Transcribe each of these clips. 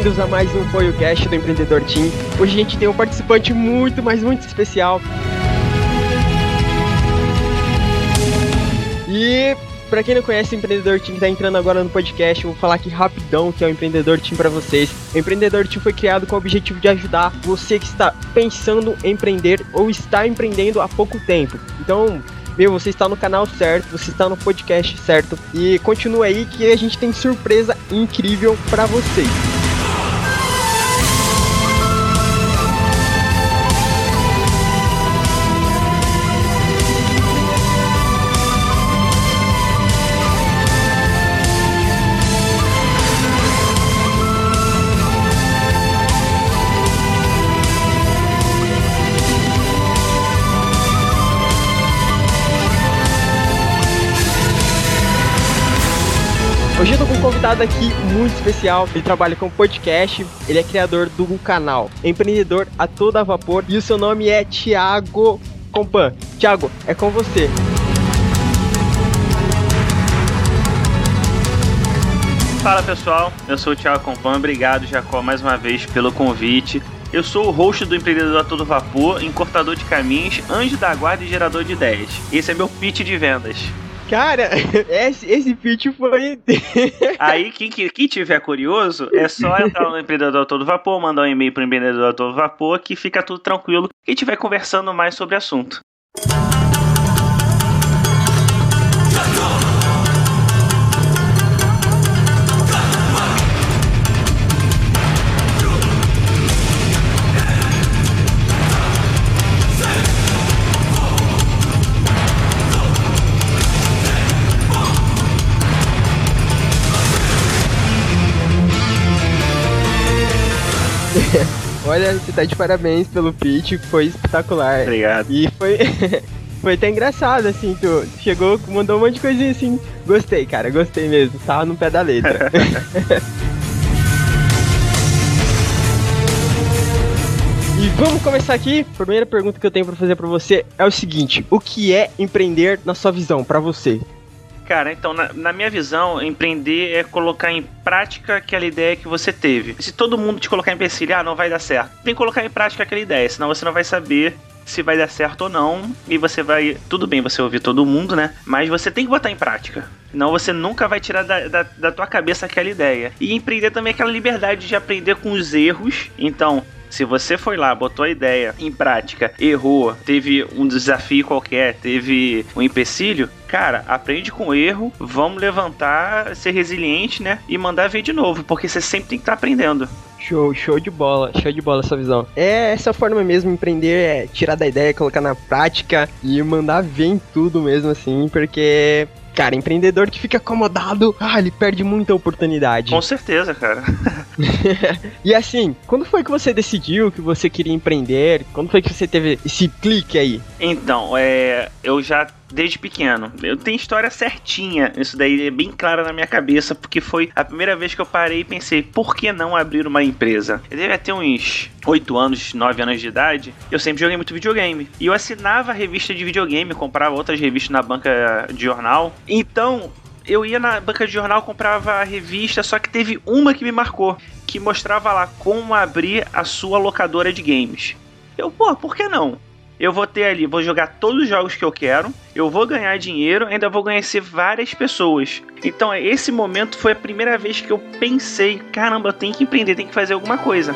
Bem-vindos a mais um podcast do Empreendedor Team. Hoje a gente tem um participante muito, mas muito especial. E para quem não conhece o Empreendedor Team que tá entrando agora no podcast, eu vou falar aqui rapidão que é o Empreendedor Team para vocês. O Empreendedor Team foi criado com o objetivo de ajudar você que está pensando em empreender ou está empreendendo há pouco tempo. Então, meu, você está no canal certo, você está no podcast certo e continua aí que a gente tem surpresa incrível para vocês. Hoje eu tô com um convidado aqui muito especial. Ele trabalha com podcast, ele é criador do canal Empreendedor a Toda Vapor e o seu nome é Thiago Compan. Thiago, é com você. Fala pessoal, eu sou o Thiago Compan, obrigado Jacó mais uma vez pelo convite. Eu sou o host do Empreendedor a Todo Vapor, encurtador de caminhos, anjo da guarda e gerador de ideias. Esse é meu pitch de vendas. Cara, esse, esse pitch foi. Aí, quem, quem tiver curioso, é só entrar no Empreendedor Todo Vapor, mandar um e-mail pro Empreendedor Todo Vapor, que fica tudo tranquilo. E vai conversando mais sobre o assunto. Olha, você tá de parabéns pelo pitch, foi espetacular. Obrigado. E foi. foi até engraçado, assim, tu chegou, mandou um monte de coisinha assim. Gostei, cara, gostei mesmo. Tava no pé da letra. E vamos começar aqui. A primeira pergunta que eu tenho para fazer para você é o seguinte: o que é empreender na sua visão para você? Cara, então, na, na, minha visão, empreender é colocar em prática aquela ideia que você teve. Se todo mundo te colocar em empecilho, ah, não vai dar certo. Tem que colocar em prática aquela ideia, senão você não vai saber se vai dar certo ou não. E você vai. Tudo bem você ouvir todo mundo, né? Mas você tem que botar em prática. Senão você nunca vai tirar da, da, da tua cabeça aquela ideia. E empreender também é aquela liberdade de aprender com os erros. Então, se você foi lá, botou a ideia em prática, errou, teve um desafio qualquer, teve um empecilho, cara, aprende com o erro, vamos levantar, ser resiliente, né? E mandar ver de novo, porque você sempre tem que estar tá aprendendo. Show, show de bola, show de bola essa visão. É essa forma mesmo, empreender é tirar da ideia, colocar na prática e mandar ver em tudo mesmo assim, porque Cara, empreendedor que fica acomodado, ah, ele perde muita oportunidade. Com certeza, cara. e assim, quando foi que você decidiu que você queria empreender? Quando foi que você teve esse clique aí? Então, é, eu já desde pequeno. Eu tenho história certinha, isso daí é bem claro na minha cabeça, porque foi a primeira vez que eu parei e pensei, por que não abrir uma empresa? Eu devia ter uns 8 anos, 9 anos de idade, eu sempre joguei muito videogame. E eu assinava revista de videogame, comprava outras revistas na banca de jornal. Então, eu ia na banca de jornal, comprava a revista, só que teve uma que me marcou, que mostrava lá como abrir a sua locadora de games. Eu, pô, por que não? Eu vou ter ali, vou jogar todos os jogos que eu quero, eu vou ganhar dinheiro, ainda vou conhecer várias pessoas. Então, esse momento foi a primeira vez que eu pensei: caramba, eu tenho que empreender, tenho que fazer alguma coisa.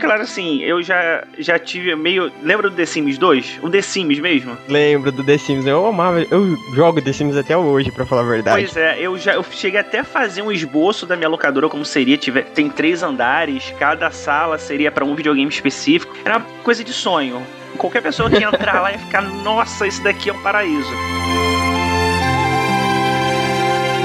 Claro, assim, eu já, já tive meio. Lembra do The Sims 2? O The Sims mesmo? Lembro do The Sims. Eu amava. Eu jogo The Sims até hoje, para falar a verdade. Pois é, eu já eu cheguei até a fazer um esboço da minha locadora, como seria. Tiver, tem três andares, cada sala seria para um videogame específico. Era uma coisa de sonho. Qualquer pessoa que entrar lá ia ficar, nossa, isso daqui é um paraíso.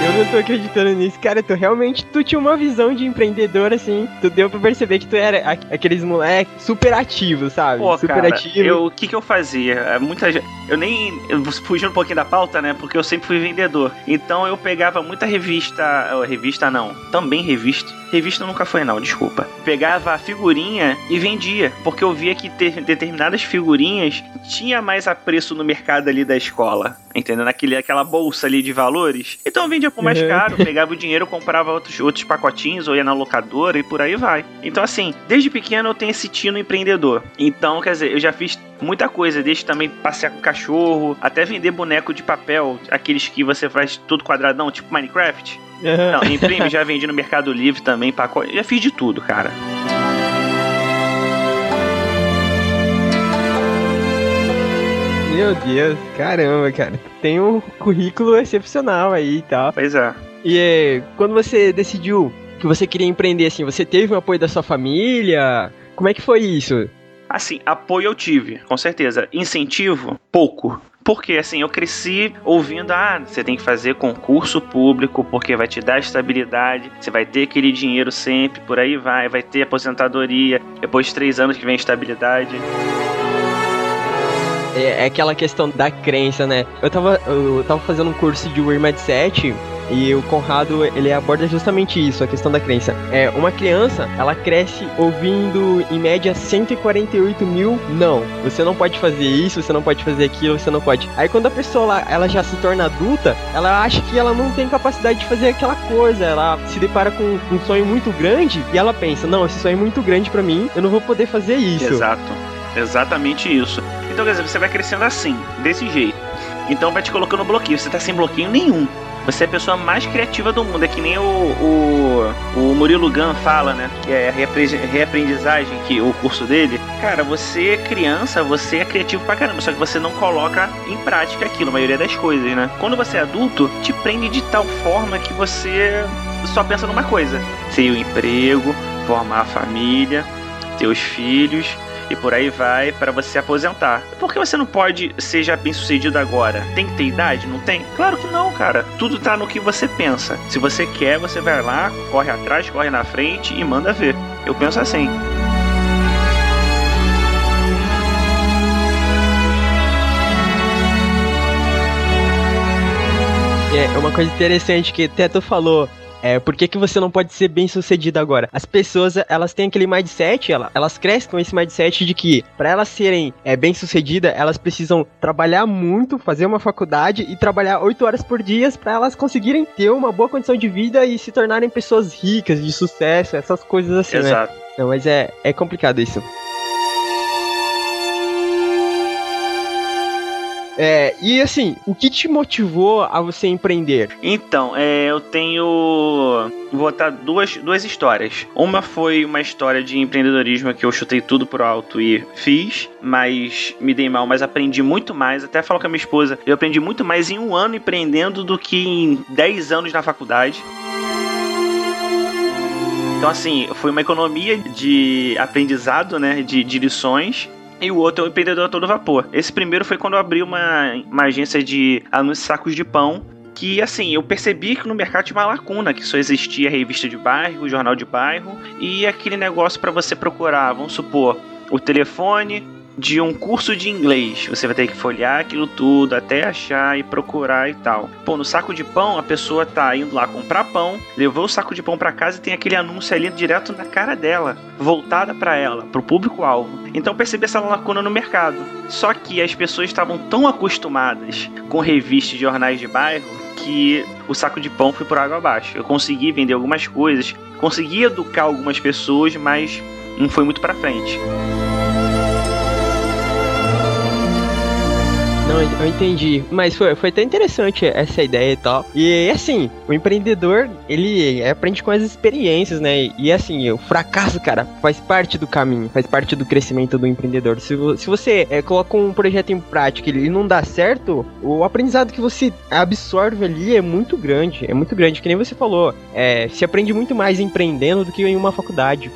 Eu não tô acreditando nisso, cara. Tu realmente tu tinha uma visão de empreendedor, assim. Tu deu pra perceber que tu era aqueles moleques super ativos, sabe? Pô, super cara, Eu, o que que eu fazia? É, muita Eu nem. Eu fugindo um pouquinho da pauta, né? Porque eu sempre fui vendedor. Então eu pegava muita revista. Revista não. Também revista. Revista nunca foi, não, desculpa. Pegava a figurinha e vendia. Porque eu via que ter determinadas figurinhas tinha mais apreço no mercado ali da escola. entendendo? Aquele, aquela bolsa ali de valores. Então eu vendia por mais Uhum. caro, pegava o dinheiro, comprava outros, outros pacotinhos, ou ia na locadora e por aí vai. Então, assim, desde pequeno eu tenho esse tino empreendedor. Então, quer dizer, eu já fiz muita coisa, desde também passear com cachorro, até vender boneco de papel, aqueles que você faz tudo quadradão, tipo Minecraft. Não, imprime, já vendi no Mercado Livre também, pacote, já fiz de tudo, cara. Meu Deus, caramba, cara. Tem um currículo excepcional aí e tal. Pois é. E é, quando você decidiu que você queria empreender assim, você teve o apoio da sua família? Como é que foi isso? Assim, apoio eu tive, com certeza. Incentivo, pouco. Porque assim, eu cresci ouvindo, ah, você tem que fazer concurso público porque vai te dar estabilidade, você vai ter aquele dinheiro sempre, por aí vai, vai ter aposentadoria, depois de três anos que vem estabilidade. É, é aquela questão da crença, né? Eu tava, eu tava fazendo um curso de Wear Mindset e o Conrado, ele aborda justamente isso, a questão da crença. É, uma criança, ela cresce ouvindo, em média, 148 mil não. Você não pode fazer isso, você não pode fazer aquilo, você não pode. Aí quando a pessoa, ela, ela já se torna adulta, ela acha que ela não tem capacidade de fazer aquela coisa. Ela se depara com um sonho muito grande e ela pensa, não, esse sonho é muito grande pra mim, eu não vou poder fazer isso. Exato. Exatamente isso. Então, quer dizer, você vai crescendo assim, desse jeito. Então vai te colocando bloqueio. Você tá sem bloqueio nenhum. Você é a pessoa mais criativa do mundo. É que nem o, o, o Murilo Gun fala, né? Que é a reapre- reaprendizagem, que o curso dele. Cara, você é criança, você é criativo pra caramba. Só que você não coloca em prática aquilo, a maioria das coisas, né? Quando você é adulto, te prende de tal forma que você só pensa numa coisa: ter o emprego, formar a família, ter os filhos e por aí vai para você se aposentar. Por que você não pode ser já bem sucedido agora? Tem que ter idade? Não tem? Claro que não, cara. Tudo tá no que você pensa. Se você quer, você vai lá, corre atrás, corre na frente e manda ver. Eu penso assim. É uma coisa interessante que até tu falou. É, por que, que você não pode ser bem sucedido agora? As pessoas, elas têm aquele mindset, ela- elas crescem com esse mindset de que, para elas serem é, bem sucedidas, elas precisam trabalhar muito, fazer uma faculdade e trabalhar 8 horas por dia para elas conseguirem ter uma boa condição de vida e se tornarem pessoas ricas, de sucesso, essas coisas assim, né? Exato. Não, mas é, é complicado isso. É, e assim, o que te motivou a você empreender? Então, é, eu tenho. Vou botar duas, duas histórias. Uma foi uma história de empreendedorismo que eu chutei tudo pro alto e fiz, mas me dei mal, mas aprendi muito mais. Até falo com a minha esposa, eu aprendi muito mais em um ano empreendendo do que em 10 anos na faculdade. Então, assim, foi uma economia de aprendizado, né? De, de lições. E o outro é o empreendedor a todo vapor. Esse primeiro foi quando eu abri uma, uma agência de anúncios sacos de pão. Que assim, eu percebi que no mercado tinha uma lacuna, que só existia revista de bairro, jornal de bairro e aquele negócio para você procurar, vamos supor, o telefone de um curso de inglês. Você vai ter que folhear aquilo tudo até achar e procurar e tal. Pô, no saco de pão, a pessoa tá indo lá comprar pão, levou o saco de pão para casa e tem aquele anúncio ali direto na cara dela, voltada para ela, pro público-alvo. Então percebi essa lacuna no mercado. Só que as pessoas estavam tão acostumadas com revistas e jornais de bairro que o saco de pão foi por água abaixo. Eu consegui vender algumas coisas, consegui educar algumas pessoas, mas não foi muito para frente. Não, eu entendi. Mas foi, foi até interessante essa ideia e tal. E assim, o empreendedor, ele aprende com as experiências, né? E assim, o fracasso, cara, faz parte do caminho, faz parte do crescimento do empreendedor. Se, se você é, coloca um projeto em prática e ele não dá certo, o aprendizado que você absorve ali é muito grande. É muito grande, que nem você falou. É, se aprende muito mais empreendendo do que em uma faculdade.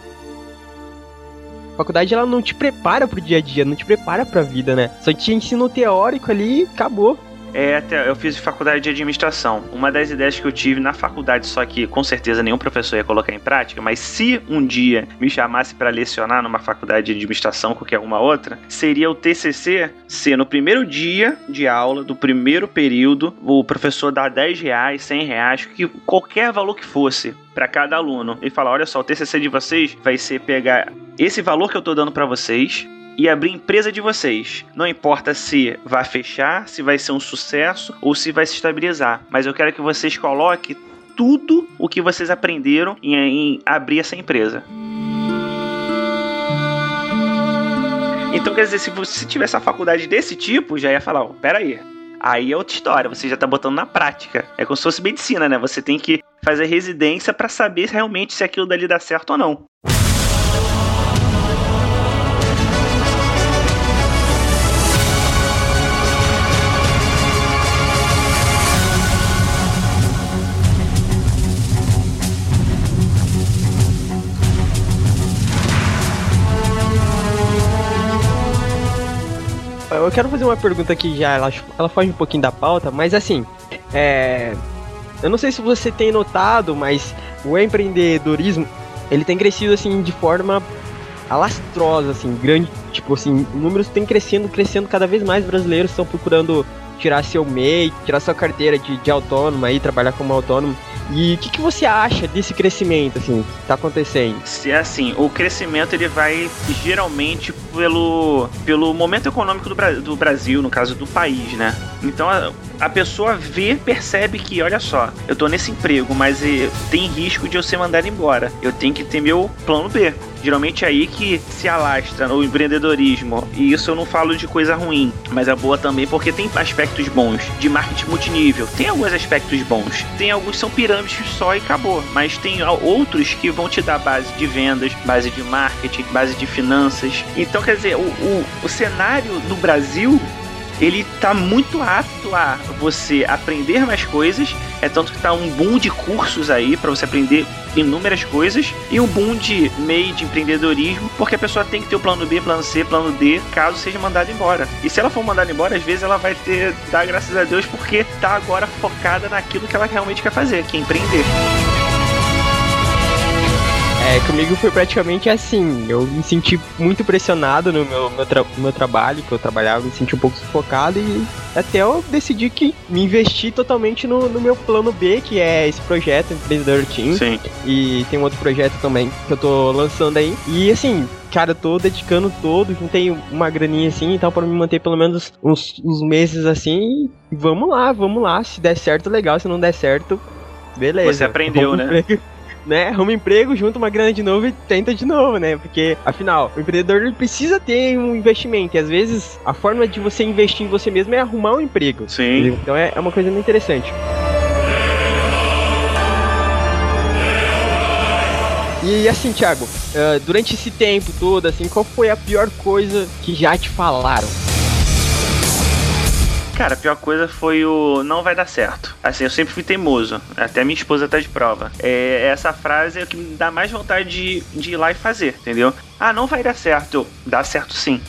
Faculdade ela não te prepara pro dia a dia, não te prepara pra vida, né? Só te ensina teórico ali e acabou. É, eu fiz faculdade de administração. Uma das ideias que eu tive na faculdade, só que com certeza nenhum professor ia colocar em prática, mas se um dia me chamasse para lecionar numa faculdade de administração, qualquer uma outra, seria o TCC ser no primeiro dia de aula, do primeiro período, o professor dar 10 reais, 100 reais, que qualquer valor que fosse para cada aluno e falar: olha só, o TCC de vocês vai ser pegar esse valor que eu tô dando para vocês e abrir empresa de vocês. Não importa se vai fechar, se vai ser um sucesso ou se vai se estabilizar, mas eu quero que vocês coloquem tudo o que vocês aprenderam em, em abrir essa empresa. Então, quer dizer, se você tivesse uma faculdade desse tipo, já ia falar, ó, pera aí. Aí é outra história, você já tá botando na prática. É como se fosse medicina, né? Você tem que fazer residência para saber realmente se aquilo dali dá certo ou não. Eu quero fazer uma pergunta que já ela, ela foge um pouquinho da pauta, mas assim, é, eu não sei se você tem notado, mas o empreendedorismo ele tem crescido assim de forma alastrosa, assim, grande, tipo assim, números têm crescendo, crescendo cada vez mais brasileiros estão procurando tirar seu MEI, tirar sua carteira de, de autônomo aí, trabalhar como autônomo. E o que, que, você acha desse crescimento, assim, que tá acontecendo? É assim, o crescimento ele vai geralmente pelo, pelo momento econômico do, do Brasil, no caso do país, né? Então a, pessoa vê, percebe que, olha só, eu tô nesse emprego, mas eh, tem risco de eu ser mandado embora. Eu tenho que ter meu plano B. Geralmente é aí que se alastra o empreendedorismo. E isso eu não falo de coisa ruim, mas é boa também porque tem aspectos bons de marketing multinível. Tem alguns aspectos bons. Tem alguns que são pirâmides só e acabou. Mas tem outros que vão te dar base de vendas, base de marketing, base de finanças. Então, quer dizer, o, o, o cenário no Brasil ele tá muito apto a você aprender mais coisas. É tanto que tá um boom de cursos aí para você aprender inúmeras coisas e um boom de meio de empreendedorismo, porque a pessoa tem que ter o plano B, plano C, plano D, caso seja mandada embora. E se ela for mandada embora, às vezes ela vai ter dar graças a Deus porque tá agora focada naquilo que ela realmente quer fazer, que é empreender. É, comigo foi praticamente assim. Eu me senti muito pressionado no meu, meu, tra meu trabalho, que eu trabalhava, me senti um pouco sufocado e até eu decidi que me investi totalmente no, no meu plano B, que é esse projeto, Empreendedor Team. Sim. E tem um outro projeto também que eu tô lançando aí. E assim, cara, eu tô dedicando todo, juntei uma graninha assim e tal, pra me manter pelo menos uns, uns meses assim. E vamos lá, vamos lá. Se der certo, legal. Se não der certo, beleza. Você aprendeu, né? Né? Arruma emprego, junta uma grana de novo e tenta de novo, né? Porque, afinal, o empreendedor precisa ter um investimento. E às vezes a forma de você investir em você mesmo é arrumar um emprego. Sim. Então é, é uma coisa muito interessante. E assim, Thiago, uh, durante esse tempo todo, assim, qual foi a pior coisa que já te falaram? Cara, a pior coisa foi o não vai dar certo. Assim, eu sempre fui teimoso. Até minha esposa tá de prova. É, essa frase é o que me dá mais vontade de, de ir lá e fazer, entendeu? Ah, não vai dar certo. Dá certo sim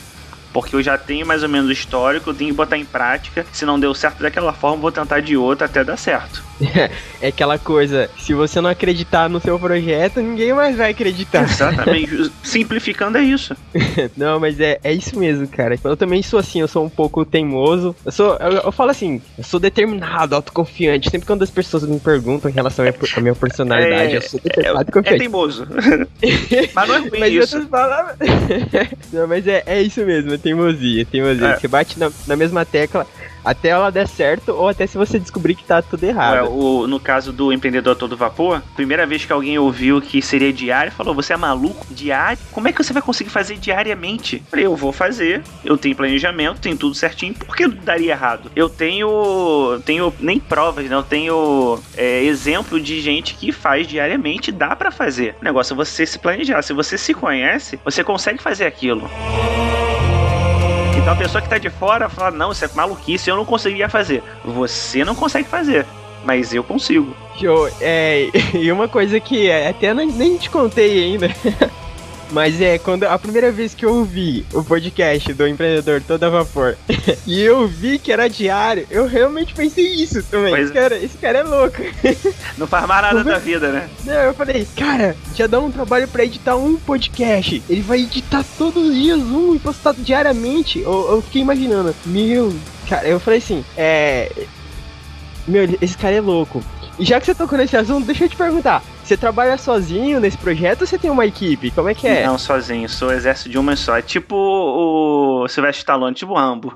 porque eu já tenho mais ou menos o histórico, eu tenho que botar em prática. Se não deu certo daquela forma, vou tentar de outra até dar certo. é aquela coisa, se você não acreditar no seu projeto, ninguém mais vai acreditar. Exatamente, simplificando é isso. não, mas é, é isso mesmo, cara. Eu também sou assim, eu sou um pouco teimoso. Eu sou, eu, eu falo assim, eu sou determinado, autoconfiante. Sempre quando as pessoas me perguntam em relação à minha personalidade, é, eu sou determinado e confiante. É teimoso. mas não é ruim mas isso. Não, mas é, é isso mesmo, é teimosia, teimosia. É. Você bate na, na mesma tecla até ela der certo ou até se você descobrir que tá tudo errado. É, o, no caso do empreendedor todo vapor, primeira vez que alguém ouviu que seria diário, falou: Você é maluco? Diário? Como é que você vai conseguir fazer diariamente? falei: Eu vou fazer, eu tenho planejamento, tenho tudo certinho, por que daria errado? Eu tenho. tenho nem provas, né? Eu tenho é, exemplo de gente que faz diariamente, dá para fazer. O negócio é você se planejar. Se você se conhece, você consegue fazer aquilo. Então a pessoa que tá de fora fala: Não, isso é maluquice, eu não conseguiria fazer. Você não consegue fazer, mas eu consigo. Show. É, e uma coisa que até nem te contei ainda. Mas é, quando a primeira vez que eu ouvi o podcast do empreendedor todo a vapor e eu vi que era diário, eu realmente pensei isso também. Esse cara, esse cara é louco. Não faz mais nada da vida, né? Não, eu falei, cara, já dá um trabalho para editar um podcast. Ele vai editar todos os dias um e postar diariamente. Eu, eu fiquei imaginando, meu, cara, eu falei assim, é meu, esse cara é louco. E já que você tocou nesse assunto, deixa eu te perguntar. Você trabalha sozinho nesse projeto ou você tem uma equipe? Como é que é? Não, sozinho. Sou exército de uma só. É tipo o Sylvester Stallone, tipo o Rambo.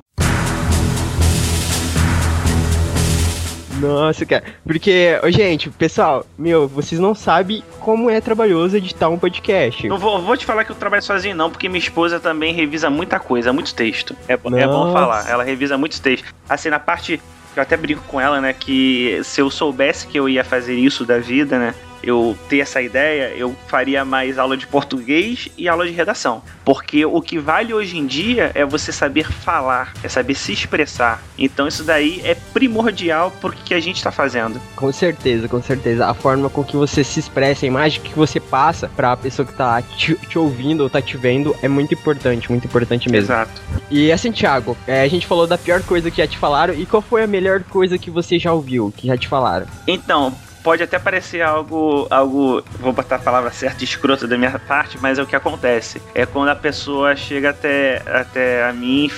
Nossa, cara. Porque, gente, pessoal, meu, vocês não sabem como é trabalhoso editar um podcast. Não vou, vou te falar que eu trabalho sozinho, não, porque minha esposa também revisa muita coisa, muito texto. É, é bom falar. Ela revisa muitos textos. Assim, na parte. Eu até brinco com ela, né? Que se eu soubesse que eu ia fazer isso da vida, né? Eu ter essa ideia, eu faria mais aula de português e aula de redação. Porque o que vale hoje em dia é você saber falar, é saber se expressar. Então isso daí é primordial porque que a gente está fazendo. Com certeza, com certeza. A forma com que você se expressa, a imagem que você passa para a pessoa que está te, te, ouvindo ou tá te vendo é muito importante, muito importante mesmo. Exato. E assim, Thiago, é, a gente falou da pior coisa que já te falaram e qual foi a melhor coisa que você já ouviu, que já te falaram? Então, pode até parecer algo, algo, vou botar a palavra certa, escrota da minha parte, mas é o que acontece. É quando a pessoa chega até, até a mim,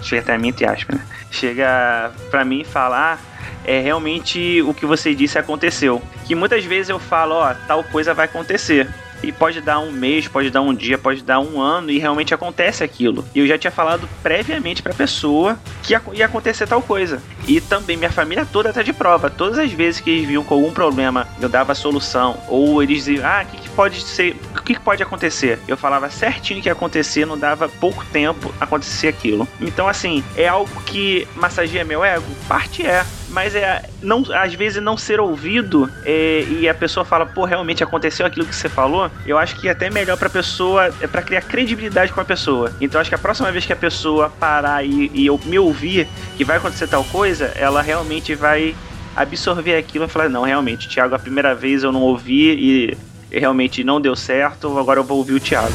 chega até a mim, entre aspas, né? Chega pra mim falar é realmente o que você disse aconteceu. Que muitas vezes eu falo, ó, tal coisa vai acontecer e pode dar um mês, pode dar um dia, pode dar um ano e realmente acontece aquilo. E eu já tinha falado previamente para a pessoa que ia acontecer tal coisa. E também minha família toda tá de prova. Todas as vezes que eles viam com algum problema, eu dava a solução ou eles diziam: "Ah, o que, que pode ser? O que, que pode acontecer?". Eu falava certinho que ia acontecer, não dava pouco tempo acontecer aquilo. Então assim, é algo que massageia meu ego? Parte é mas é não às vezes não ser ouvido é, e a pessoa fala, pô, realmente aconteceu aquilo que você falou, eu acho que é até melhor pra pessoa, é para criar credibilidade com a pessoa. Então acho que a próxima vez que a pessoa parar e, e eu me ouvir que vai acontecer tal coisa, ela realmente vai absorver aquilo e falar, não, realmente, Thiago, a primeira vez eu não ouvi e realmente não deu certo, agora eu vou ouvir o Thiago.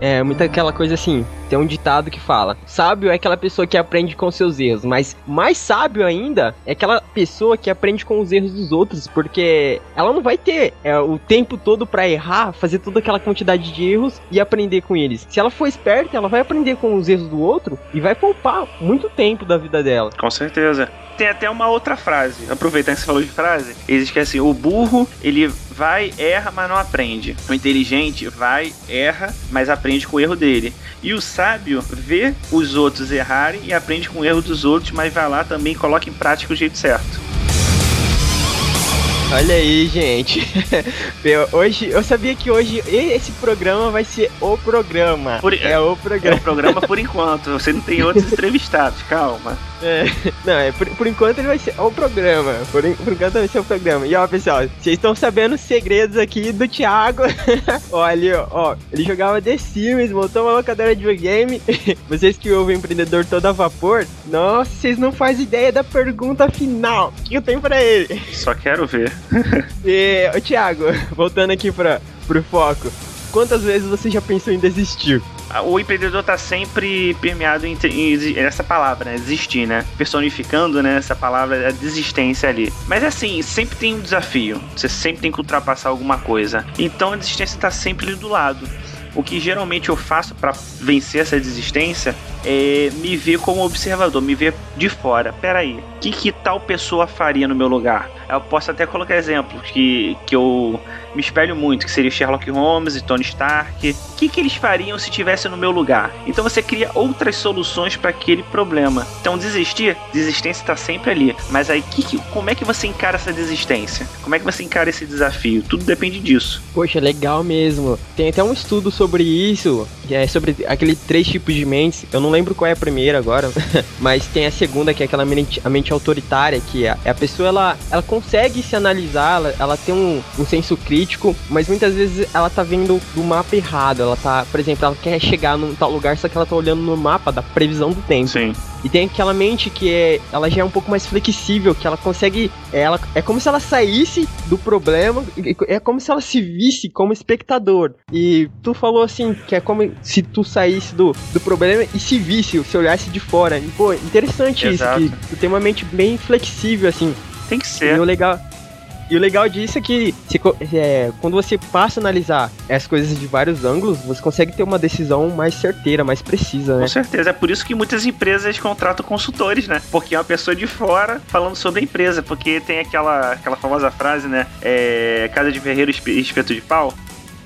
É, muita aquela coisa assim, tem um ditado que fala: sábio é aquela pessoa que aprende com seus erros, mas mais sábio ainda é aquela pessoa que aprende com os erros dos outros, porque ela não vai ter é, o tempo todo para errar, fazer toda aquela quantidade de erros e aprender com eles. Se ela for esperta, ela vai aprender com os erros do outro e vai poupar muito tempo da vida dela. Com certeza. Tem até uma outra frase, aproveitando que você falou de frase, existe que assim, o burro, ele vai, erra, mas não aprende. O inteligente vai, erra, mas aprende com o erro dele. E o sábio vê os outros errarem e aprende com o erro dos outros, mas vai lá também e coloca em prática o jeito certo. Olha aí, gente. hoje, eu sabia que hoje esse programa vai ser o programa. Por, é o programa. É o programa por enquanto. Você não tem outros entrevistados, calma. É, não, é, por, por enquanto ele vai ser o programa. Por, por enquanto vai ser o programa. E ó, pessoal, vocês estão sabendo os segredos aqui do Thiago. Olha, ó, ele jogava The Sims, montou uma locadora de videogame. vocês que ouvem empreendedor todo a vapor, nossa, vocês não fazem ideia da pergunta final que eu tenho pra ele. Só quero ver. e, ô, Thiago, voltando aqui pra, pro foco. Quantas vezes você já pensou em desistir? o empreendedor tá sempre permeado em, em, essa palavra, né? Desistir, né? Personificando, né? Essa palavra, a desistência ali. Mas assim, sempre tem um desafio. Você sempre tem que ultrapassar alguma coisa. Então a desistência tá sempre ali do lado. O que geralmente eu faço para vencer essa desistência é me ver como observador, me ver de fora. Peraí, o que, que tal pessoa faria no meu lugar? Eu posso até colocar exemplos que, que eu me espelho muito, que seria Sherlock Holmes e Tony Stark. O que, que eles fariam se estivesse no meu lugar? Então você cria outras soluções para aquele problema. Então desistir, desistência está sempre ali. Mas aí que, que, como é que você encara essa desistência? Como é que você encara esse desafio? Tudo depende disso. Poxa, legal mesmo. Tem até um estudo sobre isso, que é sobre aquele três tipos de mentes. Eu não lembro qual é a primeira agora, mas tem a segunda que é aquela mente, a mente autoritária, que é, é a pessoa ela, ela consegue se analisar, ela, ela tem um, um senso crítico crítico, mas muitas vezes ela tá vendo do mapa errado. Ela tá, por exemplo, ela quer chegar num tal lugar, só que ela tá olhando no mapa da previsão do tempo. Sim. E tem aquela mente que é, ela já é um pouco mais flexível, que ela consegue, ela é como se ela saísse do problema, é como se ela se visse como espectador. E tu falou assim, que é como se tu saísse do, do problema e se visse, se olhasse de fora. E, pô, interessante Exato. isso, que tu tem uma mente bem flexível assim. Tem que ser. E o legal, E o legal disso é que se, é, quando você passa a analisar as coisas de vários ângulos, você consegue ter uma decisão mais certeira, mais precisa, né? Com certeza. É por isso que muitas empresas contratam consultores, né? Porque é uma pessoa de fora falando sobre a empresa. Porque tem aquela, aquela famosa frase, né? É, casa de ferreiro, espeto de pau.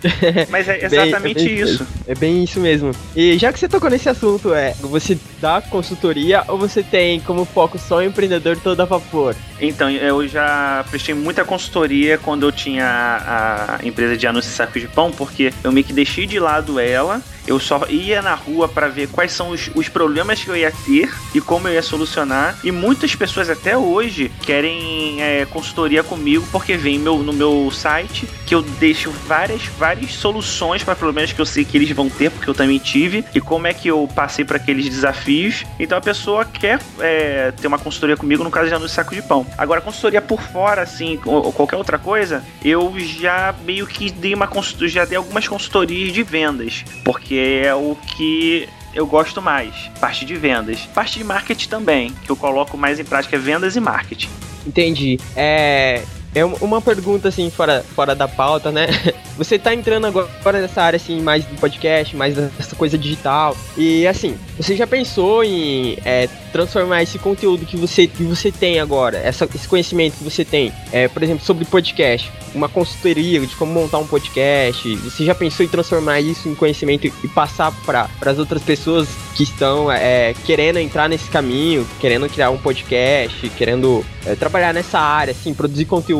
Mas é exatamente bem, é bem, isso. É bem isso mesmo. E já que você tocou nesse assunto, é você dá consultoria ou você tem como foco só o empreendedor todo a vapor? Então, eu já prestei muita consultoria quando eu tinha a, empresa de anúncios sacos de pão, porque eu meio que deixei de lado ela eu só ia na rua para ver quais são os, os, problemas que eu ia ter e como eu ia solucionar. E muitas pessoas até hoje querem é, consultoria comigo porque vem meu, no meu site que eu deixo várias, várias soluções para problemas que eu sei que eles vão ter, porque eu também tive, e como é que eu passei para aqueles desafios. Então a pessoa quer é, ter uma consultoria comigo no caso de anúncio saco de pão. Agora, consultoria por fora, assim, ou qualquer outra coisa, eu já meio que dei uma já dei algumas consultorias de vendas, porque é o que eu gosto mais. Parte de vendas. Parte de marketing também, que eu coloco mais em prática é vendas e marketing. Entendi. É, é uma pergunta assim, fora, fora da pauta, né? Você tá entrando agora nessa área assim, mais do podcast, mais dessa coisa digital. E assim, você já pensou em é, transformar esse conteúdo que você, que você tem agora, essa, esse conhecimento que você tem, é, por exemplo, sobre podcast, uma consultoria de como montar um podcast? Você já pensou em transformar isso em conhecimento e passar para as outras pessoas que estão é, querendo entrar nesse caminho, querendo criar um podcast, querendo é, trabalhar nessa área, assim, produzir conteúdo,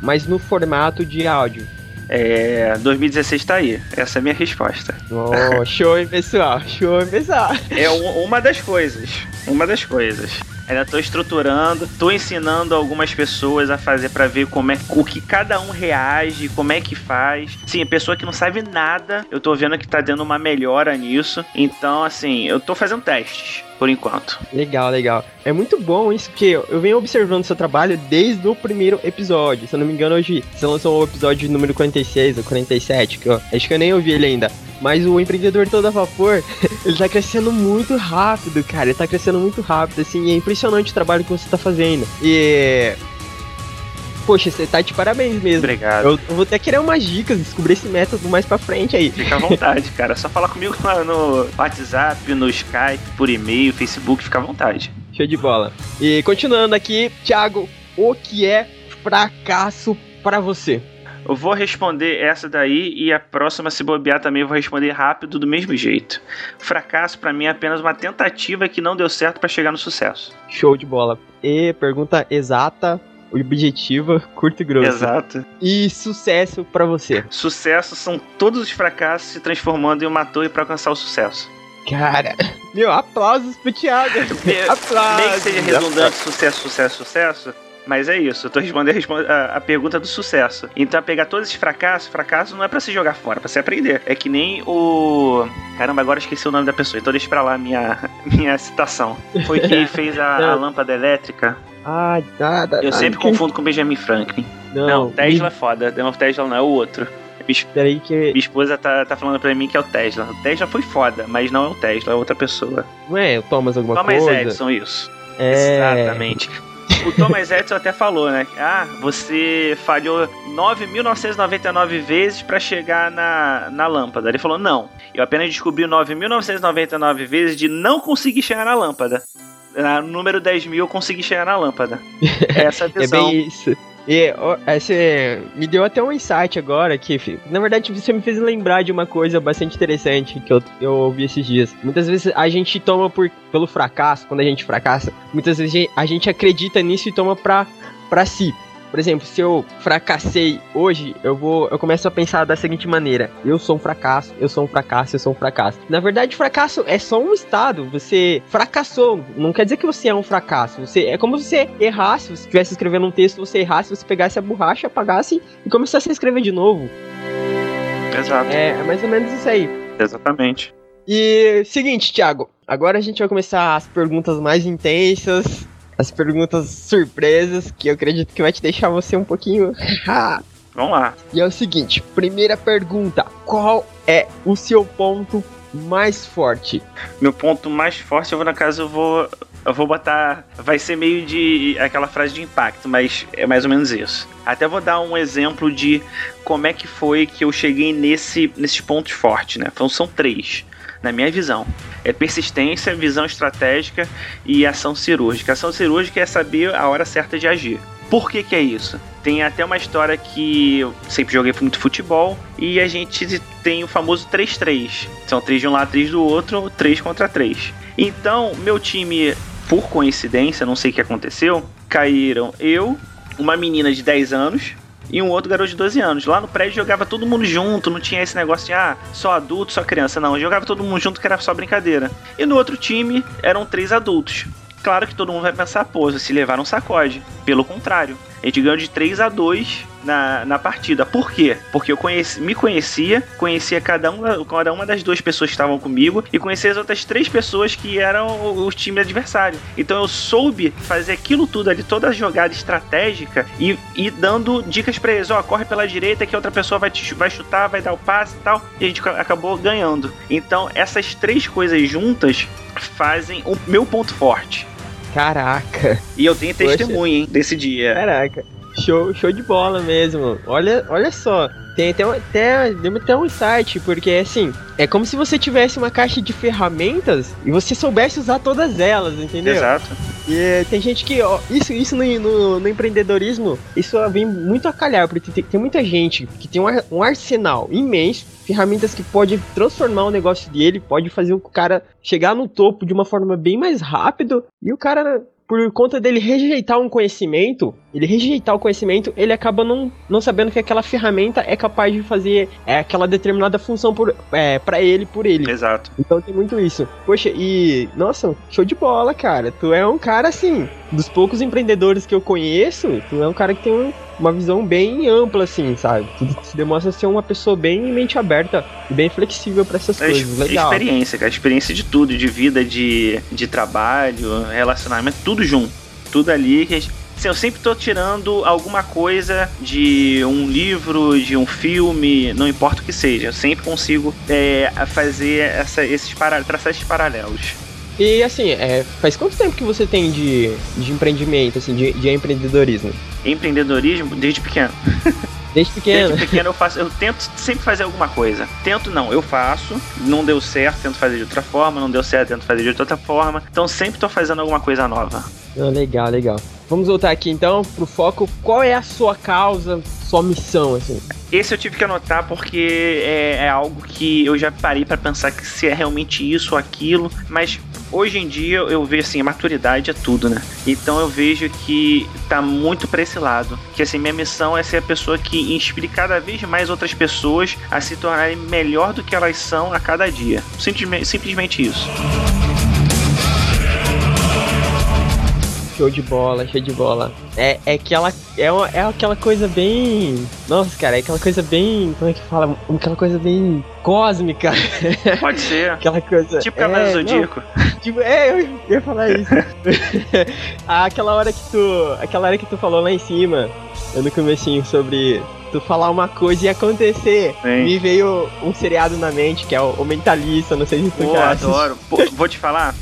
mas no formato de áudio? É, 2016 tá aí. Essa é a minha resposta. Oh, show, hein, pessoal? Show, hein, pessoal? É uma das coisas. Uma das coisas. Ainda tô estruturando, tô ensinando algumas pessoas a fazer para ver como é o que cada um reage, como é que faz. Sim, pessoa que não sabe nada, eu tô vendo que tá dando uma melhora nisso. Então, assim, eu tô fazendo testes por enquanto. Legal, legal. É muito bom isso, porque eu venho observando seu trabalho desde o primeiro episódio. Se eu não me engano, hoje você lançou o episódio número 46 ou 47, que eu acho que eu nem ouvi ele ainda. Mas o empreendedor todo a vapor, ele tá crescendo muito rápido, cara. Ele tá crescendo muito rápido, assim, é impressionante o trabalho que você tá fazendo. E poxa, você tá de parabéns mesmo. Obrigado. Eu, eu, vou até querer umas dicas, descobrir esse método mais pra frente aí. Fica à vontade, cara. É só falar comigo no WhatsApp, no Skype, por e-mail, Facebook, fica à vontade. Show de bola. E continuando aqui, Thiago, o que é fracasso para você? Eu vou responder essa daí e a próxima, se bobear, também vou responder rápido do mesmo jeito. Fracasso para mim é apenas uma tentativa que não deu certo para chegar no sucesso. Show de bola. E pergunta exata, objetiva, curto e grosso. Exato. E sucesso para você? Sucesso são todos os fracassos se transformando em uma torre para alcançar o sucesso. Cara, meu, aplausos pro Thiago. aplausos. Nem que seja redundante, sucesso, sucesso, sucesso. Mas é isso, eu tô respondendo a, a, pergunta do sucesso. Então, é pegar todos esses fracassos, fracasso não é para se jogar fora, é pra se aprender. É que nem o. Caramba, agora esqueci o nome da pessoa, então deixa pra lá a minha, minha citação. Foi quem fez a, a lâmpada elétrica. Ah, nada. Eu sempre confundo com Benjamin Franklin. Não, não Tesla é foda. Não, Tesla não é o outro. Peraí que... minha esposa tá, tá falando pra mim que é o Tesla. O Tesla foi foda, mas não é o Tesla, é outra pessoa. Não é o Thomas alguma Thomas coisa? Thomas Edison, isso. É... Exatamente. O Thomas Edison até falou, né? Ah, você falhou 9.999 vezes para chegar na, na lâmpada. Ele falou, não. Eu apenas descobri 9.999 vezes de não conseguir chegar na lâmpada. No número 10 mil eu consegui chegar na lâmpada. Essa é visão. é bem isso. E esse me deu até um insight agora que, na verdade, você me fez lembrar de uma coisa bastante interessante que eu, eu ouvi esses dias. Muitas vezes a gente toma por, pelo fracasso, quando a gente fracassa, muitas vezes a gente acredita nisso e toma pra, pra si. Por exemplo, se eu fracassei hoje, eu vou, eu começo a pensar da seguinte maneira: eu sou um fracasso, eu sou um fracasso, eu sou um fracasso. Na verdade, fracasso é só um estado. Você fracassou, não quer dizer que você é um fracasso. Você é como se você errasse, se você estivesse escrevendo um texto, você errasse, você pegasse a borracha, apagasse e começasse a escrever de novo. Exato. É, é mais ou menos isso aí. Exatamente. E seguinte, Thiago, agora a gente vai começar as perguntas mais intensas as perguntas surpresas que eu acredito que vai te deixar você um pouquinho. Vamos lá. E é o seguinte: primeira pergunta: qual é o seu ponto mais forte? Meu ponto mais forte, eu vou na casa, eu vou Eu vou botar. Vai ser meio de. aquela frase de impacto, mas é mais ou menos isso. Até vou dar um exemplo de como é que foi que eu cheguei nesse, nesses pontos fortes, né? Então são três na minha visão. É persistência, visão estratégica e ação cirúrgica. Ação cirúrgica é saber a hora certa de agir. Por que, que é isso? Tem até uma história que eu sempre joguei muito futebol e a gente tem o famoso 3-3. São três de um lado, três do outro, 3 contra 3. Então, meu time, por coincidência, não sei o que aconteceu, caíram eu, uma menina de 10 anos, e um outro garoto de 12 anos. Lá no prédio jogava todo mundo junto, não tinha esse negócio de ah, só adulto, só criança. Não, jogava todo mundo junto que era só brincadeira. E no outro time eram três adultos. Claro que todo mundo vai pensar, pô, se levar um sacode. Pelo contrário, a gente ganhou de 3 a 2 na, na partida. Por quê? Porque eu conheci, me conhecia, conhecia cada uma, cada uma das duas pessoas que estavam comigo e conhecia as outras três pessoas que eram o, o time adversário. Então eu soube fazer aquilo tudo ali, toda a jogada estratégica e, e dando dicas para eles: ó, oh, corre pela direita que outra pessoa vai, te, vai chutar, vai dar o passe e tal. E a gente acabou ganhando. Então essas três coisas juntas fazem o meu ponto forte. Caraca. E eu tenho testemunha, hein, desse dia. Caraca. Show, show de bola mesmo. Olha, olha só. Tem até, até, deu até um insight, porque assim, é como se você tivesse uma caixa de ferramentas e você soubesse usar todas elas, entendeu? Exato. E é, tem gente que, ó, isso, isso no, no, no, empreendedorismo, isso vem muito a calhar, porque tem, tem muita gente que tem um, um arsenal imenso, ferramentas que pode transformar o negócio dele, pode fazer o cara chegar no topo de uma forma bem mais rápido, e o cara por conta dele rejeitar um conhecimento, ele rejeitar o conhecimento, ele acaba não, não sabendo que aquela ferramenta é capaz de fazer é, aquela determinada função por, é, para ele, por ele. Exato. Então tem muito isso. Poxa, e. Nossa, show de bola, cara. Tu é um cara assim, dos poucos empreendedores que eu conheço, tu é um cara que tem um, uma visão bem ampla, assim, sabe? Tu se demonstra ser uma pessoa bem mente aberta e bem flexível para essas é, coisas. Legal. Experiência, cara. Experiência de tudo, de vida, de, de trabalho, relacionamento, tudo junto. Tudo ali que assim, eu sempre tô tirando alguma coisa de um livro, de um filme, não importa o que seja. Eu sempre consigo é, fazer essa, esses para, traçar esses paralelos. E assim, é, faz quanto tempo que você tem de, de empreendimento, assim, de, de empreendedorismo? Empreendedorismo desde pequeno. Desde pequeno. Desde pequeno eu faço, eu tento sempre fazer alguma coisa. Tento não, eu faço, não deu certo, tento fazer de outra forma, não deu certo, tento fazer de outra forma. Então sempre tô fazendo alguma coisa nova. Ah, legal, legal. Vamos voltar aqui então pro foco. Qual é a sua causa, sua missão, assim? Esse eu tive que anotar porque é, é algo que eu já parei para pensar que se é realmente isso ou aquilo, mas hoje em dia eu vejo assim, a maturidade é tudo, né? Então eu vejo que tá muito para esse lado. Que assim, minha missão é ser a pessoa que inspire cada vez mais outras pessoas a se tornarem melhor do que elas são a cada dia. Simplesmente, simplesmente isso. Show de bola, show de bola. É, é aquela. É, uma, é aquela coisa bem. Nossa, cara, é aquela coisa bem. Como é que fala? Aquela coisa bem cósmica. Pode ser. aquela coisa. Tipo Cavaleiro é, Zodíaco. tipo, é, eu ia falar isso. aquela hora que tu. Aquela hora que tu falou lá em cima, no comecinho, sobre tu falar uma coisa e acontecer. Sim. Me veio um seriado na mente, que é o, o Mentalista, não sei se tu Pô, adoro. Pô, vou te falar,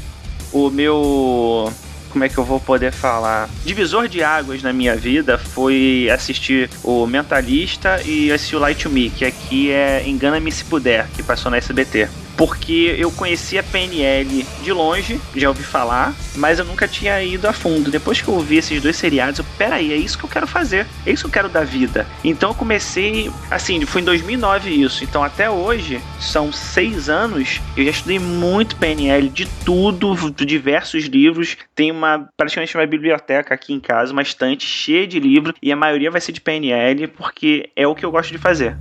o meu como é que eu vou poder falar? Divisor de águas na minha vida foi assistir o Mentalista e assistir o Light to Me, que aqui é Engana-me se puder, que passou na SBT porque eu conhecia PNL de longe, já ouvi falar, mas eu nunca tinha ido a fundo. Depois que eu vi esses dois seriados, eu, peraí, é isso que eu quero fazer, é isso que eu quero da vida. Então eu comecei, assim, foi em 2009 isso, então até hoje, são seis anos, eu já estudei muito PNL, de tudo, diversos livros, tem uma, praticamente uma biblioteca aqui em casa, uma estante cheia de livros, e a maioria vai ser de PNL, porque é o que eu gosto de fazer.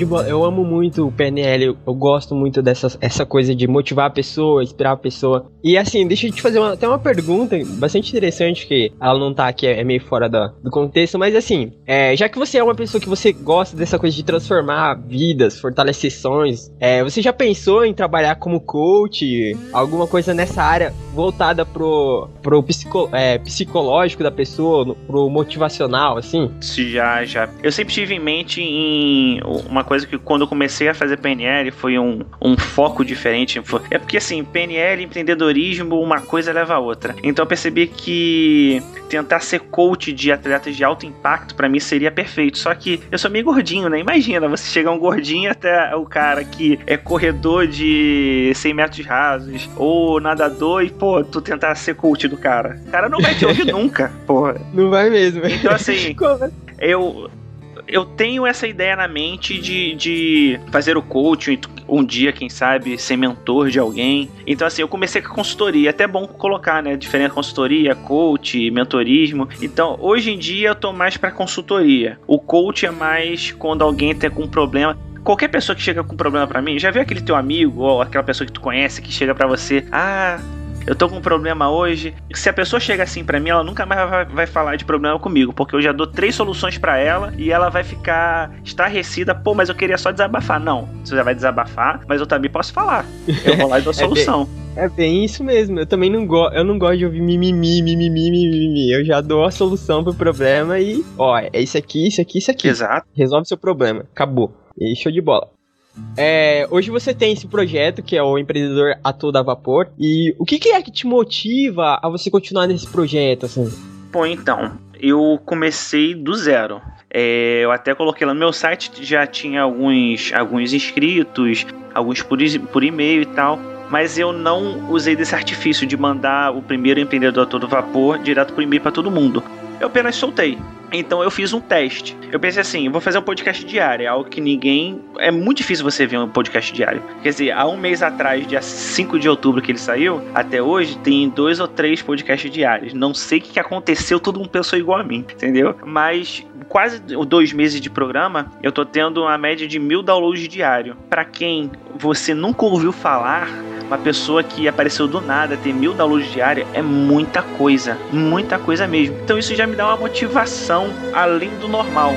De bola. Eu amo muito o PNL, eu, eu gosto muito dessa essa coisa de motivar a pessoa, inspirar a pessoa. E assim, deixa eu te fazer até uma pergunta bastante interessante, que ela não tá aqui, é meio fora do contexto, mas assim, é, já que você é uma pessoa que você gosta dessa coisa de transformar vidas, fortalecer sonhos, é, você já pensou em trabalhar como coach, alguma coisa nessa área voltada pro, pro psico, é, psicológico da pessoa, pro motivacional, assim? Já, já. Eu sempre tive em mente em uma coisa que quando eu comecei a fazer PNL foi um, um foco diferente. É porque assim, PNL, empreendedorismo, uma coisa leva a outra. Então eu percebi que tentar ser coach de atletas de alto impacto para mim seria perfeito. Só que eu sou meio gordinho, né? Imagina você chegar um gordinho até o cara que é corredor de 100 metros rasos ou nadador e, pô, tu tentar ser coach do cara. O cara não vai te ouvir nunca, porra. Não vai mesmo. Então assim, eu eu tenho essa ideia na mente de, de fazer o coaching um dia, quem sabe, ser mentor de alguém. Então, assim, eu comecei com a consultoria. É até bom colocar, né? Diferente consultoria, coach, mentorismo. Então, hoje em dia eu tô mais para consultoria. O coach é mais quando alguém tem algum problema qualquer pessoa que chega com problema para mim, já viu aquele teu amigo ou aquela pessoa que tu conhece que chega para você, ah, eu tô com um problema hoje. Se a pessoa chega assim para mim, ela nunca mais vai, vai, falar de problema comigo, porque eu já dou três soluções para ela e ela vai ficar estarrecida. Pô, mas eu queria só desabafar. Não, você já vai desabafar, mas eu também posso falar. Eu vou lá e dou a solução. É bem isso mesmo. Eu também não gosto, eu não gosto de ouvir mimimi, mimimi, mimimi. Eu já dou a solução pro problema e, ó, é isso aqui, isso aqui, isso aqui. Exato. Resolve seu problema. Acabou. E show de bola. É, hoje você tem esse projeto que é o empreendedor a toda vapor. E o que, que, é que te motiva a você continuar nesse projeto, assim? Bom, então, eu comecei do zero. É, eu até coloquei lá no meu site, já tinha alguns, alguns inscritos, alguns por, por e-mail e tal. Mas eu não usei desse artifício de mandar o primeiro empreendedor a todo vapor direto por e-mail para todo mundo. Eu apenas soltei. Então eu fiz um teste. Eu pensei assim, eu vou fazer um podcast diário, é algo que ninguém. É muito difícil você ver um podcast diário. Quer dizer, há um mês atrás, dia 5 de outubro que ele saiu, até hoje tem dois ou três podcasts diários. Não sei o que aconteceu, todo mundo pensou igual a mim, entendeu? Mas quase dois meses de programa, eu tô tendo uma média de mil downloads diário. Para quem você nunca ouviu falar, uma pessoa que apareceu do nada ter mil downloads diários é muita coisa, muita coisa mesmo. Então isso já me dá uma motivação além do normal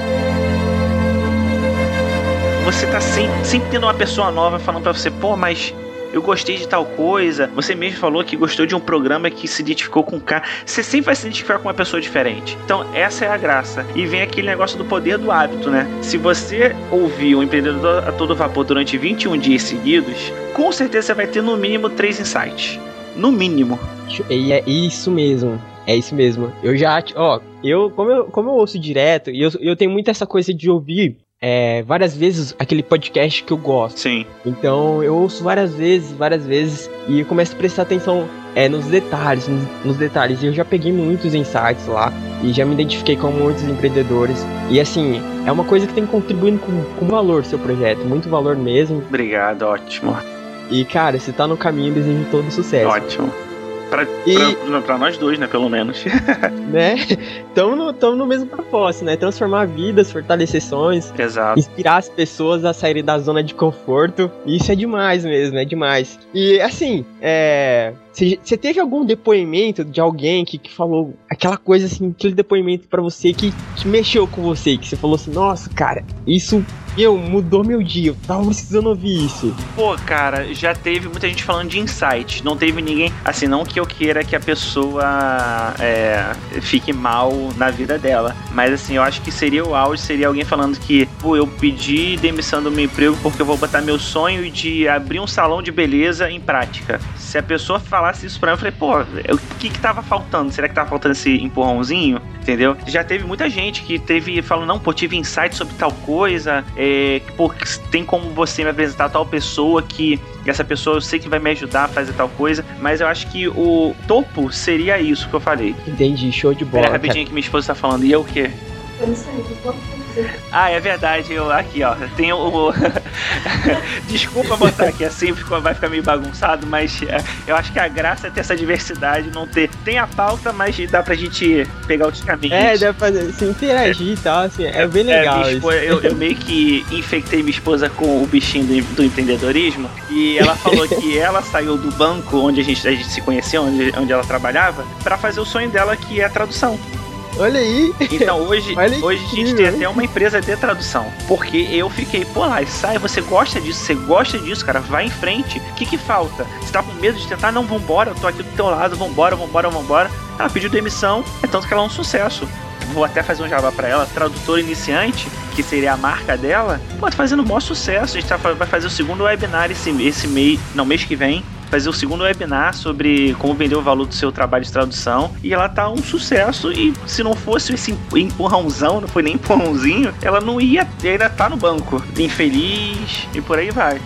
você tá sempre, sempre tendo uma pessoa nova falando para você, pô, mas eu gostei de tal coisa. Você mesmo falou que gostou de um programa que se identificou com o cara. Você sempre vai se identificar com uma pessoa diferente. Então, essa é a graça. E vem aquele negócio do poder do hábito, né? Se você ouvir o um empreendedor a todo vapor durante 21 dias seguidos, com certeza você vai ter no mínimo três insights. No mínimo. E é isso mesmo. É isso mesmo. Eu já, ó, eu como eu, como eu ouço direto, e eu, eu tenho muito essa coisa de ouvir é, várias vezes aquele podcast que eu gosto. Sim. Então eu ouço várias vezes, várias vezes e eu começo a prestar atenção é, nos detalhes, nos, nos detalhes. E eu já peguei muitos insights lá e já me identifiquei com muitos empreendedores. E assim, é uma coisa que tem contribuindo com, com valor seu projeto, muito valor mesmo. Obrigado, ótimo. E cara, você tá no caminho, desejo todo sucesso. Ótimo. Pra, e... pra, pra, nós dois, né? Pelo menos. né? Tamo no, tamo no mesmo propósito, né? Transformar vidas, fortalecer sonhos. Exato. Inspirar as pessoas a saírem da zona de conforto. Isso é demais mesmo, é demais. E assim, é. Você teve algum depoimento de alguém que, que falou aquela coisa assim, aquele depoimento para você que, que mexeu com você, que você falou assim, nossa, cara, isso eu mudou meu dia, eu tava precisando ouvir isso. Pô, cara, já teve muita gente falando de insight. Não teve ninguém, assim, não que eu queira que a pessoa é, fique mal na vida dela. Mas assim, eu acho que seria o auge, seria alguém falando que, pô, eu pedi demissão do meu emprego porque eu vou botar meu sonho de abrir um salão de beleza em prática. Se a pessoa falasse isso pra mim, eu falei, pô, o que que tava faltando? Será que tava faltando esse empurrãozinho? Entendeu? Já teve muita gente que teve, falando, não, pô, tive insight sobre tal coisa, é, pô, tem como você me apresentar tal pessoa que essa pessoa eu sei que vai me ajudar a fazer tal coisa, mas eu acho que o topo seria isso que eu falei. Entendi, show de bola. Pera rapidinho que minha esposa tá falando, e eu o quê? Eu não sei, eu fazer. Ah, é verdade. Eu, aqui, ó. Tem o. Desculpa botar aqui assim, vai ficar meio bagunçado, mas é, eu acho que a graça é ter essa diversidade, não ter. Tem a pauta, mas dá pra gente pegar outros caminhos. É, dá pra se interagir e tal, assim, é bem É, legal isso. esposa- eu, eu meio que infectei minha esposa com o bichinho do, do empreendedorismo e ela falou que ela saiu do banco onde a gente, a gente se conhecia, onde, onde ela trabalhava, pra fazer o sonho dela, que é a tradução. Olha aí. Então hoje, hoje a gente tem até uma empresa de tradução. Porque eu fiquei, pô lá, sai, você gosta disso, você gosta disso, cara, vai em frente. O que que falta? Você tá com medo de tentar? Não, vambora, eu tô aqui do teu lado, vambora, vambora, vambora. Ela pediu demissão, é tanto que ela é um sucesso. Vou até fazer um jabá pra ela, tradutora iniciante, que seria a marca dela. Pô, tá fazendo o maior sucesso. A gente tá, vai fazer o segundo webinar esse, esse mês, não, mês que vem. Fazer o segundo webinar sobre como vender o valor do seu trabalho de tradução. E ela tá um sucesso. E se não fosse esse empurrãozão, não foi nem empurrãozinho, ela não ia, ainda tá no banco. Infeliz e por aí vai.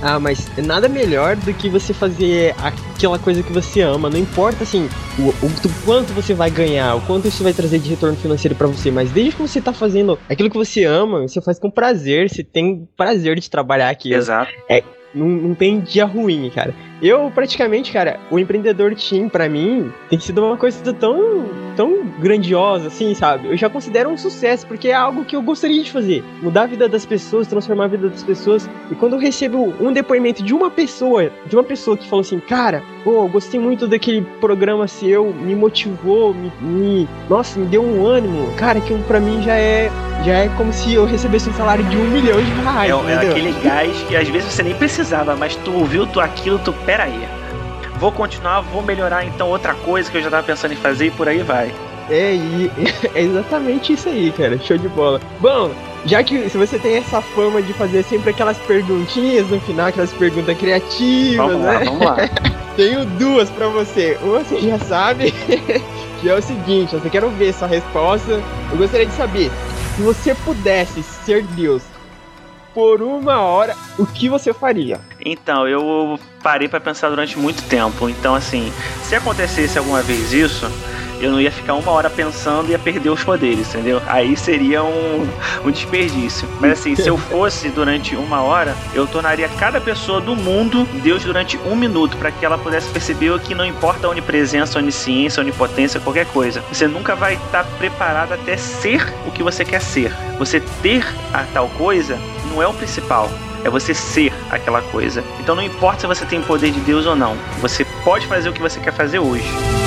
Ah, mas nada melhor do que você fazer aquela coisa que você ama. Não importa assim o, o, o quanto você vai ganhar, o quanto isso vai trazer de retorno financeiro pra você, mas desde que você tá fazendo aquilo que você ama, você faz com prazer, você tem prazer de trabalhar aqui. Exato. Não, não tem dia ruim, cara. Eu, praticamente, cara, o empreendedor team, pra mim, tem sido uma coisa tão, tão grandiosa, assim, sabe? Eu já considero um sucesso, porque é algo que eu gostaria de fazer. Mudar a vida das pessoas, transformar a vida das pessoas. E quando eu recebo um depoimento de uma pessoa, de uma pessoa que falou assim, cara, pô, eu gostei muito daquele programa seu, me motivou, me, me- nossa, me deu um ânimo. Cara, que pra mim já é, já é como se eu recebesse um salário de um milhão de reais, É, é aquele gás que às vezes você nem precisava, mas tu ouviu tu aquilo, tu, pera aí. Vou continuar, vou melhorar então outra coisa que eu já tava pensando em fazer e por aí vai. É, é exatamente isso aí, cara. Show de bola. Bom, já que se você tem essa fama de fazer sempre aquelas perguntinhas no final, aquelas perguntas criativas, Vamos lá, né? vamos lá. Tenho duas pra você. Uma você já sabe, que é o seguinte, eu quero ver sua resposta. Eu gostaria de saber, se você pudesse ser Deus por uma hora, o que você faria? Então, eu parei pra pensar durante muito tempo. Então, assim, se acontecesse alguma vez isso, eu não ia ficar uma hora pensando e ia perder os poderes, entendeu? Aí seria um, um desperdício. Mas assim, se eu fosse durante uma hora, eu tornaria cada pessoa do mundo Deus durante um minuto, para que ela pudesse perceber que não importa a onipresença, a onisciência, a onipotência, qualquer coisa. Você nunca vai estar preparado até ser o que você quer ser. Você ter a tal coisa não é o principal. É você ser aquela coisa. Então não importa se você tem poder de Deus ou não. Você pode fazer o que você quer fazer hoje.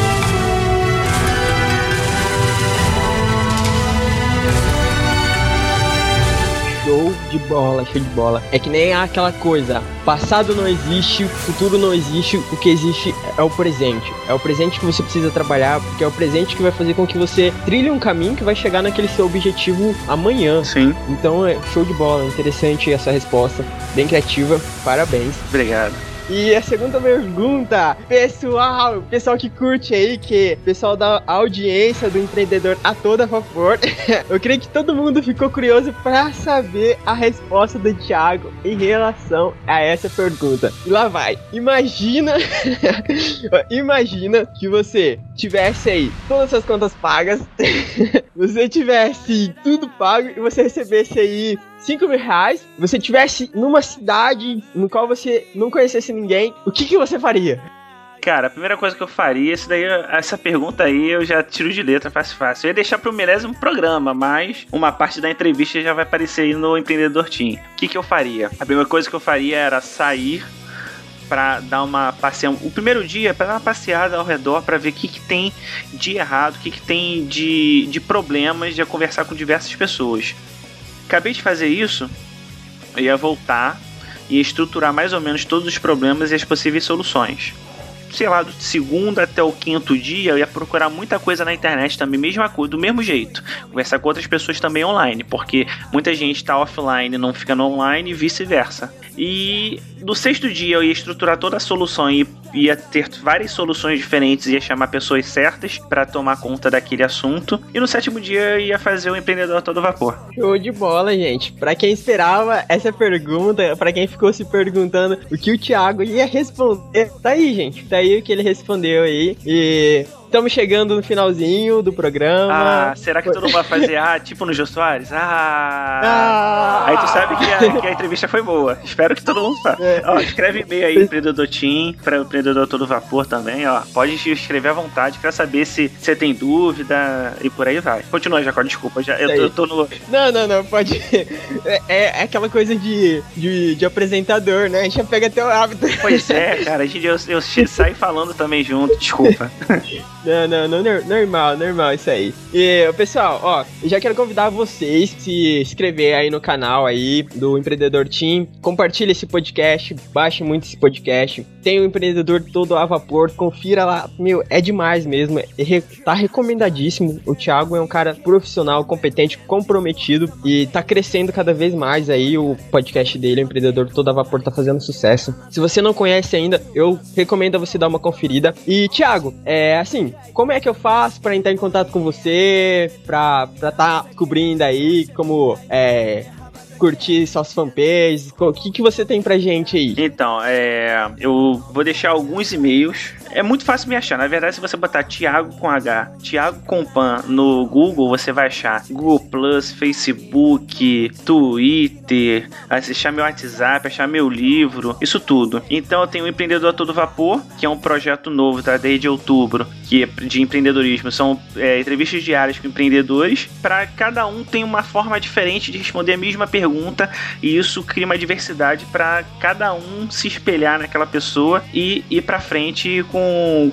De bola, show de bola. É que nem aquela coisa, passado não existe, futuro não existe, o que existe é o presente. É o presente que você precisa trabalhar, porque é o presente que vai fazer com que você trilhe um caminho que vai chegar naquele seu objetivo amanhã. Sim. Então é show de bola, interessante essa resposta, bem criativa, parabéns. Obrigado. E a segunda pergunta, pessoal, pessoal que curte aí, que pessoal da audiência do empreendedor a toda favor, eu creio que todo mundo ficou curioso para saber a resposta do Thiago em relação a essa pergunta. E lá vai. Imagina, imagina que você tivesse aí todas as contas pagas, você tivesse tudo pago e você recebesse aí 5 mil reais, você tivesse numa cidade no qual você não conhecesse ninguém, o que, que você faria? Cara, a primeira coisa que eu faria, isso daí, essa pergunta aí eu já tiro de letra fácil fácil. Eu ia deixar pro milésimo programa, mas uma parte da entrevista já vai aparecer aí no Empreendedor Team. O que, que eu faria? A primeira coisa que eu faria era sair para dar uma passeada. O primeiro dia para dar uma passeada ao redor para ver o que, que tem de errado, o que, que tem de, de problemas, de conversar com diversas pessoas. Acabei de fazer isso, ia voltar e estruturar mais ou menos todos os problemas e as possíveis soluções. Sei lá, do segundo até o quinto dia, eu ia procurar muita coisa na internet também, mesma coisa, do mesmo jeito. Conversar com outras pessoas também online, porque muita gente está offline não fica no online e vice-versa. E no sexto dia eu ia estruturar toda a solução e ia ter várias soluções diferentes, ia chamar pessoas certas para tomar conta daquele assunto. E no sétimo dia ia fazer o empreendedor todo vapor. Show de bola, gente. Pra quem esperava essa pergunta, pra quem ficou se perguntando o que o Thiago ia responder, tá aí, gente. Tá o que ele respondeu aí. E estamos chegando no finalzinho do programa. Ah, será que todo mundo vai fazer ah, tipo no Jô Soares? Ah. Ah. Aí tu sabe que a, que a entrevista foi boa. Espero que todo mundo faça. É. Ó, escreve e-mail aí, empreendedor Tim, para o empreendedor todo vapor também, ó. Pode escrever à vontade, quero saber se você tem dúvida e por aí vai. Continua, Jacó, desculpa. Já, eu, tô, eu tô no. Não, não, não, pode. É, é aquela coisa de, de, de apresentador, né? A gente já pega até o hábito. Pois é, cara, a gente, eu, eu saio falando também junto, desculpa. Não, não, não, nor- normal, normal isso aí. E, pessoal, ó, já quero convidar vocês a se inscrever aí no canal aí do Empreendedor Team. Compartilhe esse podcast, baixe muito esse podcast. Tem o Empreendedor Todo a Vapor, confira lá. Meu, é demais mesmo, é tá recomendadíssimo. O Thiago é um cara profissional, competente, comprometido e tá crescendo cada vez mais aí o podcast dele, o Empreendedor Todo a Vapor, tá fazendo sucesso. Se você não conhece ainda, eu recomendo você dar uma conferida. E, Thiago, é assim, como é que eu faço pra entrar em contato com você, pra, pra tá cobrindo aí, como, é, curtir suas fanpages, o que que você tem pra gente aí? Então, é, eu vou deixar alguns e-mails. É muito fácil me achar. Na verdade, se você botar Thiago com H, Thiago com Pan no Google, você vai achar Google Plus, Facebook, Twitter, achar meu WhatsApp, achar meu livro, isso tudo. Então, eu tenho o Empreendedor a Todo Vapor, que é um projeto novo, tá? Desde outubro, que é de empreendedorismo. São é, entrevistas diárias com empreendedores. Para cada um tem uma forma diferente de responder a mesma pergunta e isso cria uma diversidade para cada um se espelhar naquela pessoa e ir para frente com,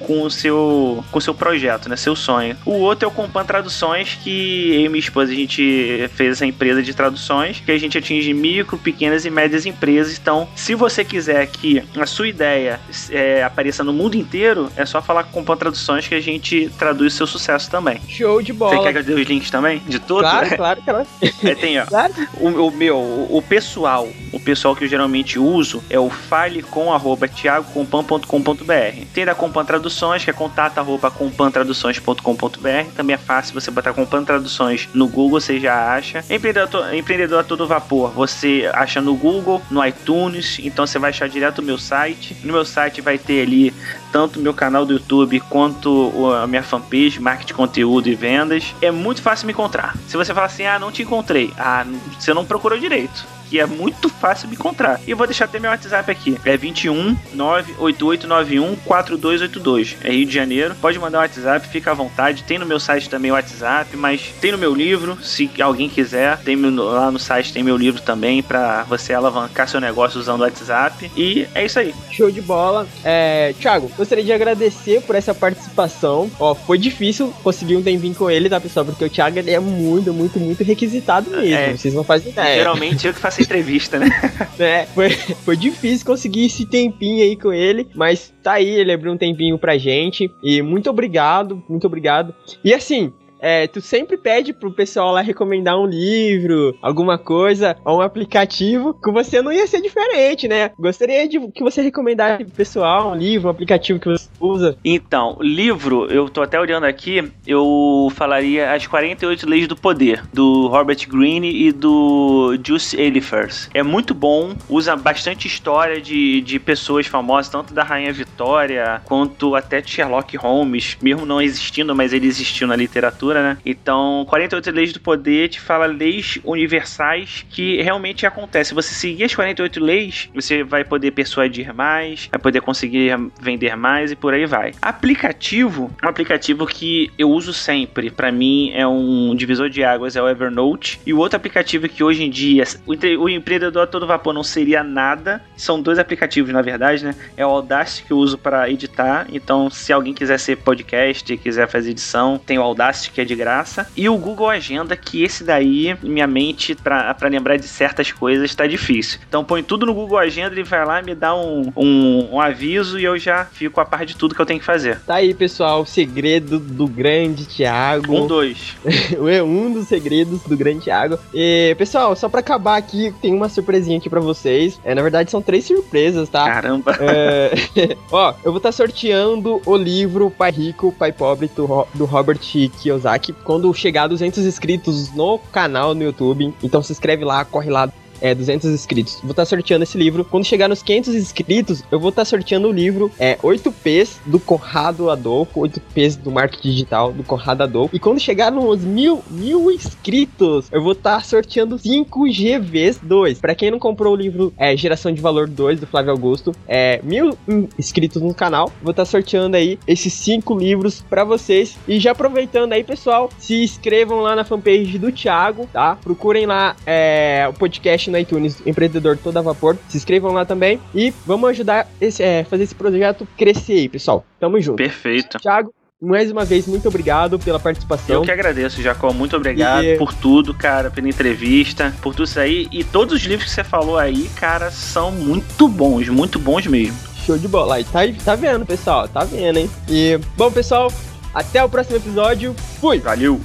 com o seu com o seu projeto, né, seu sonho. O outro é o Compan Traduções que eu e minha esposa a gente fez essa empresa de traduções que a gente atinge micro, pequenas e médias empresas. Então, se você quiser que a sua ideia é, apareça no mundo inteiro, é só falar com o Compan Traduções que a gente traduz seu sucesso também. Show de Você bola. quer que eu dê os links também de tudo? Claro, claro, claro. É, tem, ó. claro. O, o meu, o, o pessoal, o pessoal que eu geralmente uso é o falecom.tiagocompan.com.br. Tem da Compan Traduções, que é contato.compantraduções.com.br. Também é fácil você botar Compan Traduções no Google, você já acha. Empreendedor, empreendedor a todo vapor, você acha no Google, no iTunes, então você vai achar direto o meu site. No meu site vai ter ali tanto meu canal do YouTube quanto a minha fanpage, marketing, conteúdo e vendas. É muito fácil me encontrar. Se você falar assim, ah, não te encontrei, ah, você não procurou direito. Que é muito fácil me encontrar. E eu vou deixar até meu WhatsApp aqui. É 21 98891 4282. É Rio de Janeiro. Pode mandar um WhatsApp, fica à vontade. Tem no meu site também o WhatsApp, mas tem no meu livro, se alguém quiser. Tem lá no site tem meu livro também para você alavancar seu negócio usando o WhatsApp. E é isso aí. Show de bola. É, Thiago, gostaria de agradecer por essa participação. Ó, foi difícil conseguir um tempinho com ele, tá, pessoal? Porque o Thiago ele é muito, muito, muito requisitado mesmo. É. Vocês não fazem ideia. Geralmente eu que faço entrevista, né? É, foi, foi difícil conseguir esse tempinho aí com ele, mas tá aí, ele abriu um tempinho pra gente. E muito obrigado, muito obrigado. E assim. É, tu sempre pede pro pessoal lá recomendar um livro, alguma coisa, ou um aplicativo, com você não ia ser diferente, né? Gostaria de que você recomendasse pro pessoal um livro, um aplicativo que você usa. Então, livro, eu tô até olhando aqui, eu falaria As 48 Leis do Poder, do Robert Greene e do Juice Eliphas. É muito bom, usa bastante história de, de pessoas famosas, tanto da Rainha Vitória, quanto até Sherlock Holmes, mesmo não existindo, mas ele existiu na literatura, né? Então, 48 Leis do Poder te fala leis universais que realmente acontecem. Se você seguir as 48 leis, você vai poder persuadir mais, vai poder conseguir vender mais e por aí vai. Aplicativo, um aplicativo que eu uso sempre, pra mim é um divisor de águas, é o Evernote. E o outro aplicativo que hoje em dia o, empreendedor todo vapor não seria nada, são dois aplicativos na verdade, né? É o Audacity que eu uso para editar. Então, se alguém quiser ser podcast, quiser fazer edição, tem o Audacity que é de graça. E o Google Agenda, que esse daí, minha mente, pra, pra lembrar de certas coisas, tá difícil. Então põe tudo no Google Agenda, ele vai lá, me dá um, um, um aviso e eu já fico a par de tudo que eu tenho que fazer. Tá aí, pessoal, o segredo do grande Thiago. Um, dois. é um dos segredos do grande Thiago. E, pessoal, só pra acabar aqui, tem uma surpresinha aqui pra vocês. É, na verdade, são três surpresas, tá? Caramba. É, ó, eu vou estar sorteando o livro Pai Rico, Pai Pobre do, Ro- do Robert Kiyosaki quando chegar a 200 inscritos no canal no YouTube. Então se inscreve lá, corre lá, é, 200 inscritos, vou estar sorteando esse livro. Quando chegar nos 500 inscritos, eu vou estar sorteando o livro é, 8Ps do Conrado Adolfo, 8Ps do marketing digital do Conrado Adolfo. E quando chegar nos mil, mil inscritos, eu vou estar sorteando 5 GVs 2. Para quem não comprou o livro é, Geração de Valor 2 do Flávio Augusto, é, mil inscritos no canal, vou estar sorteando aí esses 5 livros para vocês. E já aproveitando aí, pessoal, se inscrevam lá na fanpage do Thiago, tá? Procurem lá é, o podcast no iTunes Empreendedor Toda Vapor. Se inscrevam lá também e vamos ajudar esse, é, fazer esse projeto crescer aí, pessoal. Tamo junto. Perfeito. Thiago, mais uma vez, muito obrigado pela participação. Eu que agradeço, Jacó. Muito obrigado E- por tudo, cara, pela entrevista, por tudo isso aí. E todos os livros que você falou aí, cara, são muito bons, muito bons mesmo. Show de bola. Tá, tá vendo, pessoal. Tá vendo, hein? E, bom, pessoal, até o próximo episódio. Fui! Valeu!